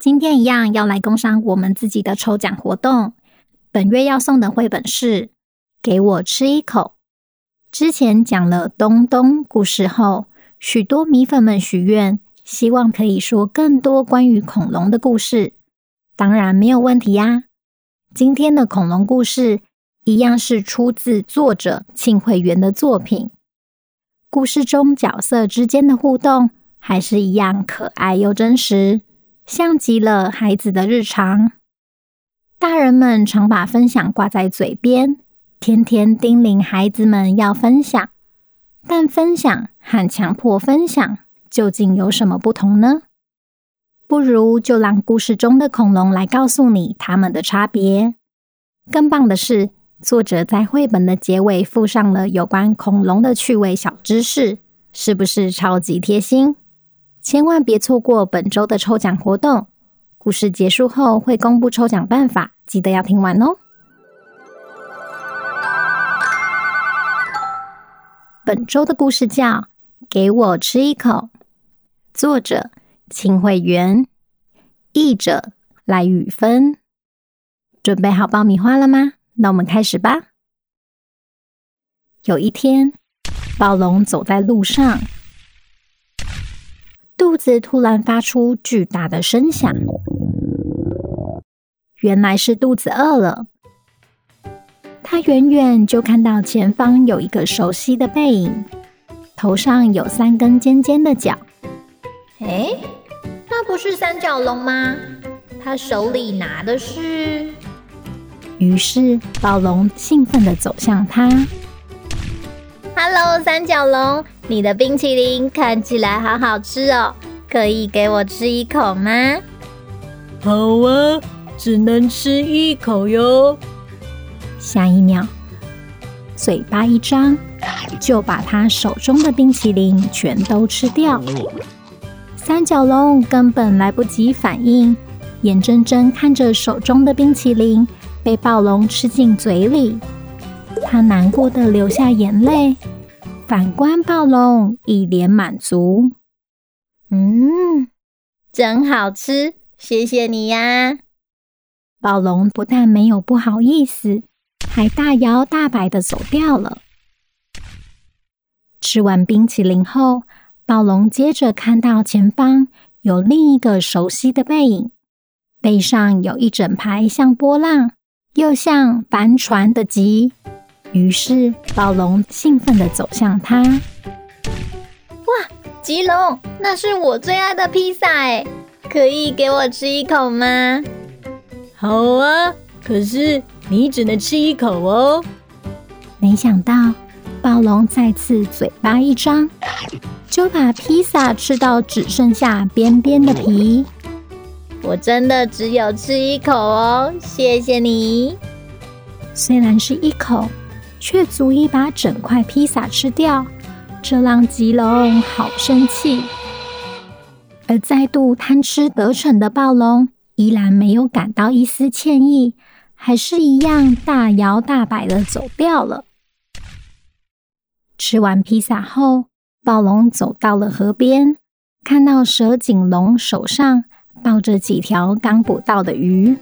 今天一样要来工商我们自己的抽奖活动。本月要送的绘本是《给我吃一口》。之前讲了东东故事后，许多米粉们许愿，希望可以说更多关于恐龙的故事。当然没有问题呀。今天的恐龙故事一样是出自作者庆会员的作品。故事中角色之间的互动还是一样可爱又真实。像极了孩子的日常，大人们常把分享挂在嘴边，天天叮咛孩子们要分享。但分享和强迫分享究竟有什么不同呢？不如就让故事中的恐龙来告诉你它们的差别。更棒的是，作者在绘本的结尾附上了有关恐龙的趣味小知识，是不是超级贴心？千万别错过本周的抽奖活动！故事结束后会公布抽奖办法，记得要听完哦。本周的故事叫《给我吃一口》，作者秦惠媛，译者赖雨芬。准备好爆米花了吗？那我们开始吧。有一天，暴龙走在路上。肚子突然发出巨大的声响，原来是肚子饿了。他远远就看到前方有一个熟悉的背影，头上有三根尖尖的角。诶，那不是三角龙吗？他手里拿的是……于是暴龙兴奋地走向他。Hello，三角龙，你的冰淇淋看起来好好吃哦，可以给我吃一口吗？好啊，只能吃一口哟。下一秒，嘴巴一张，就把他手中的冰淇淋全都吃掉。三角龙根本来不及反应，眼睁睁看着手中的冰淇淋被暴龙吃进嘴里。他难过的流下眼泪，反观暴龙一脸满足。嗯，真好吃，谢谢你呀！暴龙不但没有不好意思，还大摇大摆的走掉了。吃完冰淇淋后，暴龙接着看到前方有另一个熟悉的背影，背上有一整排像波浪又像帆船的鳍。于是，暴龙兴奋地走向他。哇，吉龙，那是我最爱的披萨哎，可以给我吃一口吗？好啊，可是你只能吃一口哦。没想到，暴龙再次嘴巴一张，就把披萨吃到只剩下边边的皮。我真的只有吃一口哦，谢谢你。虽然是一口。却足以把整块披萨吃掉，这让吉龙好生气。而再度贪吃得逞的暴龙依然没有感到一丝歉意，还是一样大摇大摆的走掉了。吃完披萨后，暴龙走到了河边，看到蛇颈龙手上抱着几条刚捕到的鱼。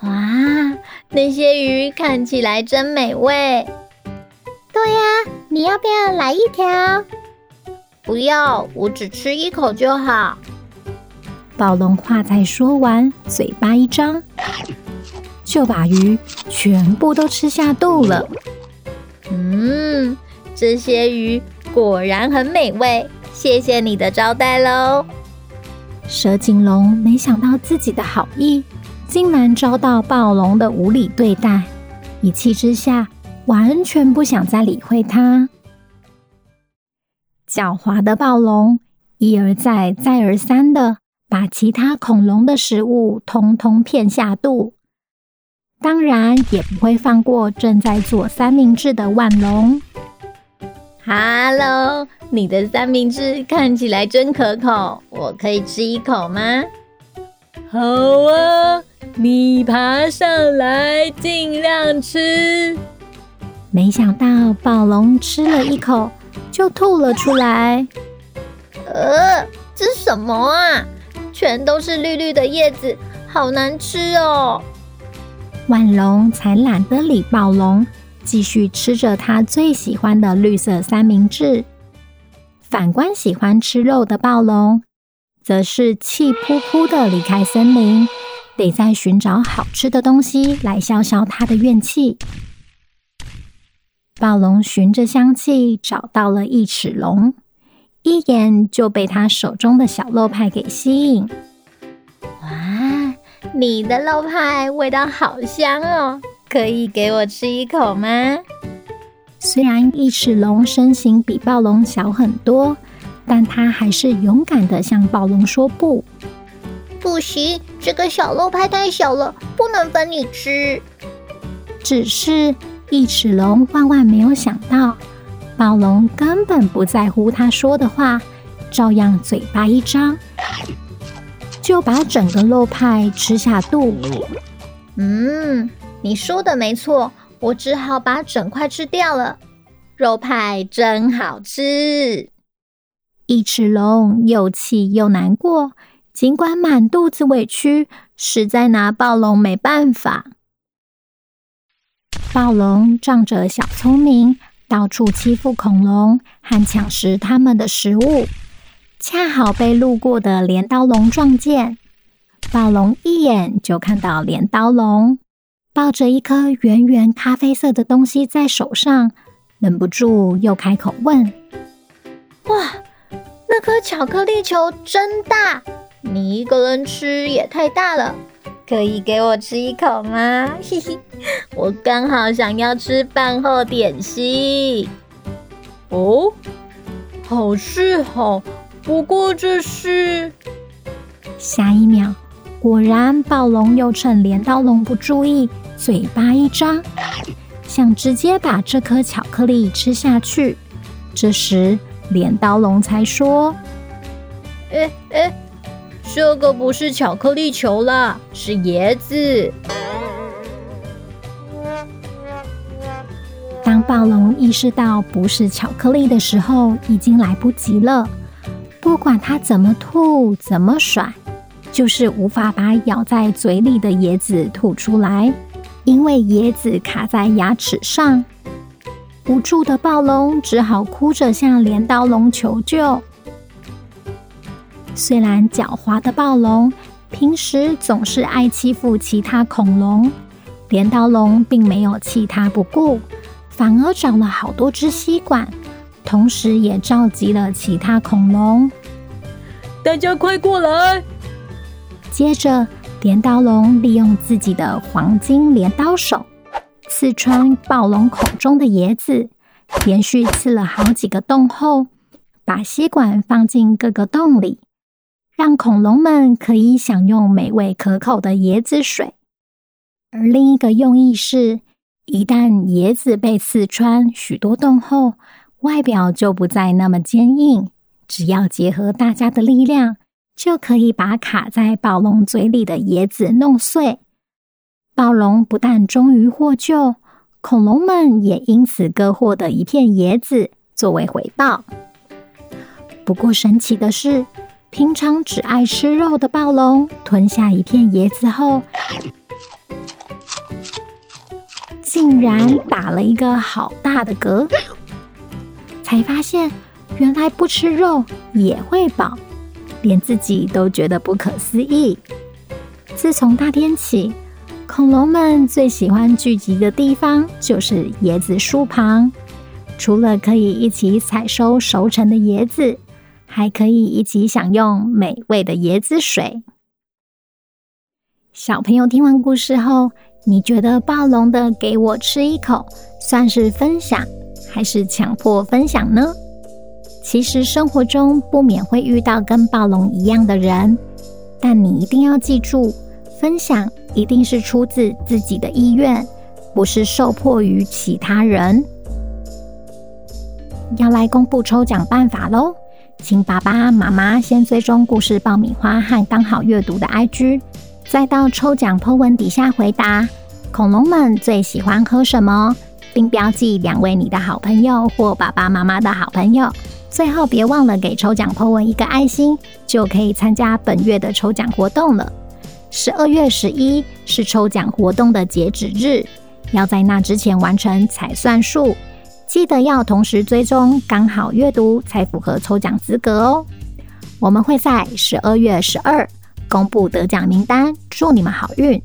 哇！那些鱼看起来真美味。对呀，你要不要来一条？不要，我只吃一口就好。暴龙话才说完，嘴巴一张，就把鱼全部都吃下肚了。嗯，这些鱼果然很美味，谢谢你的招待喽。蛇颈龙没想到自己的好意，竟然遭到暴龙的无理对待，一气之下，完全不想再理会它。狡猾的暴龙一而再、再而三的把其他恐龙的食物通通骗下肚，当然也不会放过正在做三明治的腕龙。Hello，你的三明治看起来真可口，我可以吃一口吗？好啊，你爬上来，尽量吃。没想到暴龙吃了一口。就吐了出来。呃，这是什么啊？全都是绿绿的叶子，好难吃哦。万龙才懒得理暴龙，继续吃着他最喜欢的绿色三明治。反观喜欢吃肉的暴龙，则是气扑扑的离开森林，得再寻找好吃的东西来消消他的怨气。暴龙循着香气找到了一齿龙，一眼就被他手中的小肉派给吸引。哇，你的肉派味道好香哦，可以给我吃一口吗？虽然一齿龙身形比暴龙小很多，但他还是勇敢的向暴龙说不：“不行，这个小肉派太小了，不能分你吃。”只是。翼齿龙万万没有想到，暴龙根本不在乎他说的话，照样嘴巴一张，就把整个肉派吃下肚。嗯，你说的没错，我只好把整块吃掉了。肉派真好吃。一齿龙又气又难过，尽管满肚子委屈，实在拿暴龙没办法。暴龙仗着小聪明，到处欺负恐龙和抢食它们的食物，恰好被路过的镰刀龙撞见。暴龙一眼就看到镰刀龙抱着一颗圆圆咖啡色的东西在手上，忍不住又开口问：“哇，颗巧克力球真大，你一个人吃也太大了。”可以给我吃一口吗？嘿嘿，我刚好想要吃饭后点心。哦，好是好，不过这是……下一秒，果然暴龙又趁镰刀龙不注意，嘴巴一张，想直接把这颗巧克力吃下去。这时，镰刀龙才说：“哎哎。”这个不是巧克力球啦，是椰子。当暴龙意识到不是巧克力的时候，已经来不及了。不管它怎么吐、怎么甩，就是无法把咬在嘴里的椰子吐出来，因为椰子卡在牙齿上。无助的暴龙只好哭着向镰刀龙求救。虽然狡猾的暴龙平时总是爱欺负其他恐龙，镰刀龙并没有弃他不顾，反而长了好多只吸管，同时也召集了其他恐龙。大家快过来！接着，镰刀龙利用自己的黄金镰刀手，刺穿暴龙口中的椰子，连续刺了好几个洞后，把吸管放进各个洞里。让恐龙们可以享用美味可口的椰子水，而另一个用意是，一旦椰子被刺穿许多洞后，外表就不再那么坚硬，只要结合大家的力量，就可以把卡在暴龙嘴里的椰子弄碎。暴龙不但终于获救，恐龙们也因此各获得一片椰子作为回报。不过神奇的是，平常只爱吃肉的暴龙，吞下一片椰子后，竟然打了一个好大的嗝，才发现原来不吃肉也会饱。连自己都觉得不可思议。自从那天起，恐龙们最喜欢聚集的地方就是椰子树旁。除了可以一起采收熟成的椰子，还可以一起享用美味的椰子水。小朋友听完故事后，你觉得暴龙的“给我吃一口”算是分享，还是强迫分享呢？其实生活中不免会遇到跟暴龙一样的人，但你一定要记住，分享一定是出自自己的意愿，不是受迫于其他人。要来公布抽奖办法喽！请爸爸妈妈先追踪故事爆米花和刚好阅读的 IG，再到抽奖 po 文底下回答恐龙们最喜欢喝什么，并标记两位你的好朋友或爸爸妈妈的好朋友。最后别忘了给抽奖 po 文一个爱心，就可以参加本月的抽奖活动了。十二月十一是抽奖活动的截止日，要在那之前完成才算数。记得要同时追踪刚好阅读，才符合抽奖资格哦。我们会在十二月十二公布得奖名单，祝你们好运。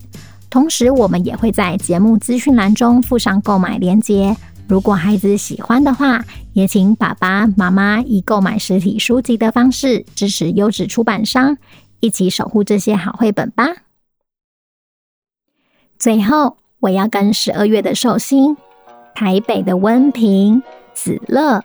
同时，我们也会在节目资讯栏中附上购买链接。如果孩子喜欢的话，也请爸爸妈妈以购买实体书籍的方式支持优质出版商，一起守护这些好绘本吧。最后，我要跟十二月的寿星。台北的温平、子乐、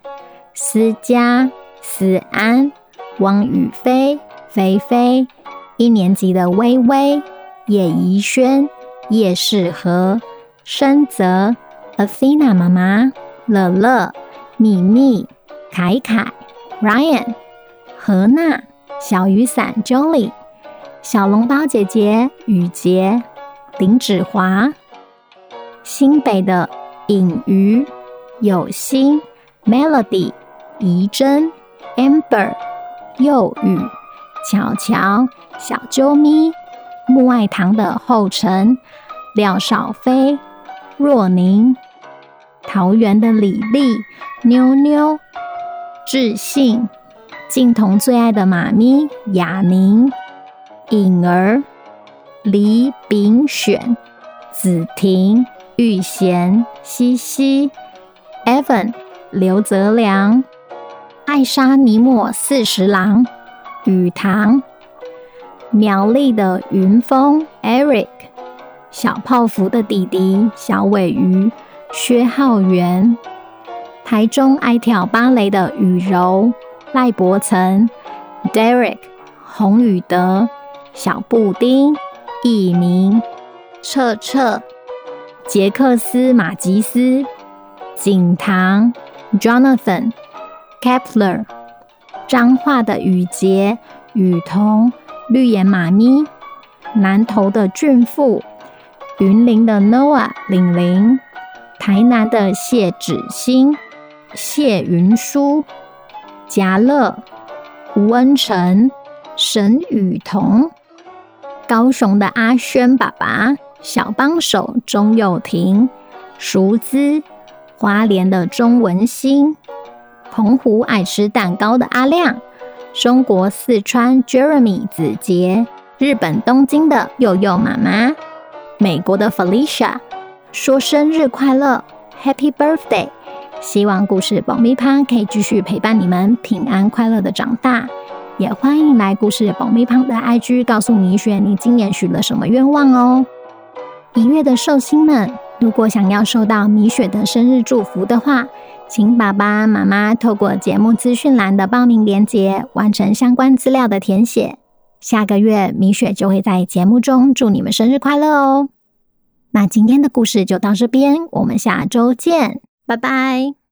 思佳、思安、汪雨菲、菲菲，一年级的微微、叶怡轩、叶世和、深泽、Athena 妈妈、乐乐、秘密、凯凯、Ryan、何娜、小雨伞 Jolie、小笼包姐姐雨洁、林芷华、新北的。尹鱼、有心、Melody、怡珍、Amber、幼雨、巧巧、小啾咪、木爱堂的后尘、廖少飞、若宁、桃园的李丽、妞妞、智信、静彤最爱的妈咪雅宁、颖儿、李炳选、子婷。玉贤、西西、Evan、刘泽良、爱莎尼莫四十郎、雨堂、苗栗的云峰、Eric、小泡芙的弟弟小尾鱼、薛浩源、台中爱跳芭蕾的雨柔、赖伯岑、Derek、洪宇德、小布丁、艺明、彻彻。杰克斯·马吉斯、景堂、Jonathan、Kepler、彰化的雨洁、雨桐、绿眼妈咪、南投的俊富、云林的 Noah、玲玲、台南的谢芷欣、谢云舒、家乐、吴恩成、沈雨桐、高雄的阿轩爸爸。小帮手钟佑廷、淑姿、花莲的钟文兴、澎湖爱吃蛋糕的阿亮、中国四川 Jeremy 子杰、日本东京的佑佑妈妈、美国的 Felicia 说生日快乐，Happy Birthday！希望故事爆米花可以继续陪伴你们平安快乐的长大，也欢迎来故事爆米花的 IG 告诉米雪你今年许了什么愿望哦。一月的寿星们，如果想要收到米雪的生日祝福的话，请爸爸妈妈透过节目资讯栏的报名链接完成相关资料的填写。下个月米雪就会在节目中祝你们生日快乐哦。那今天的故事就到这边，我们下周见，拜拜。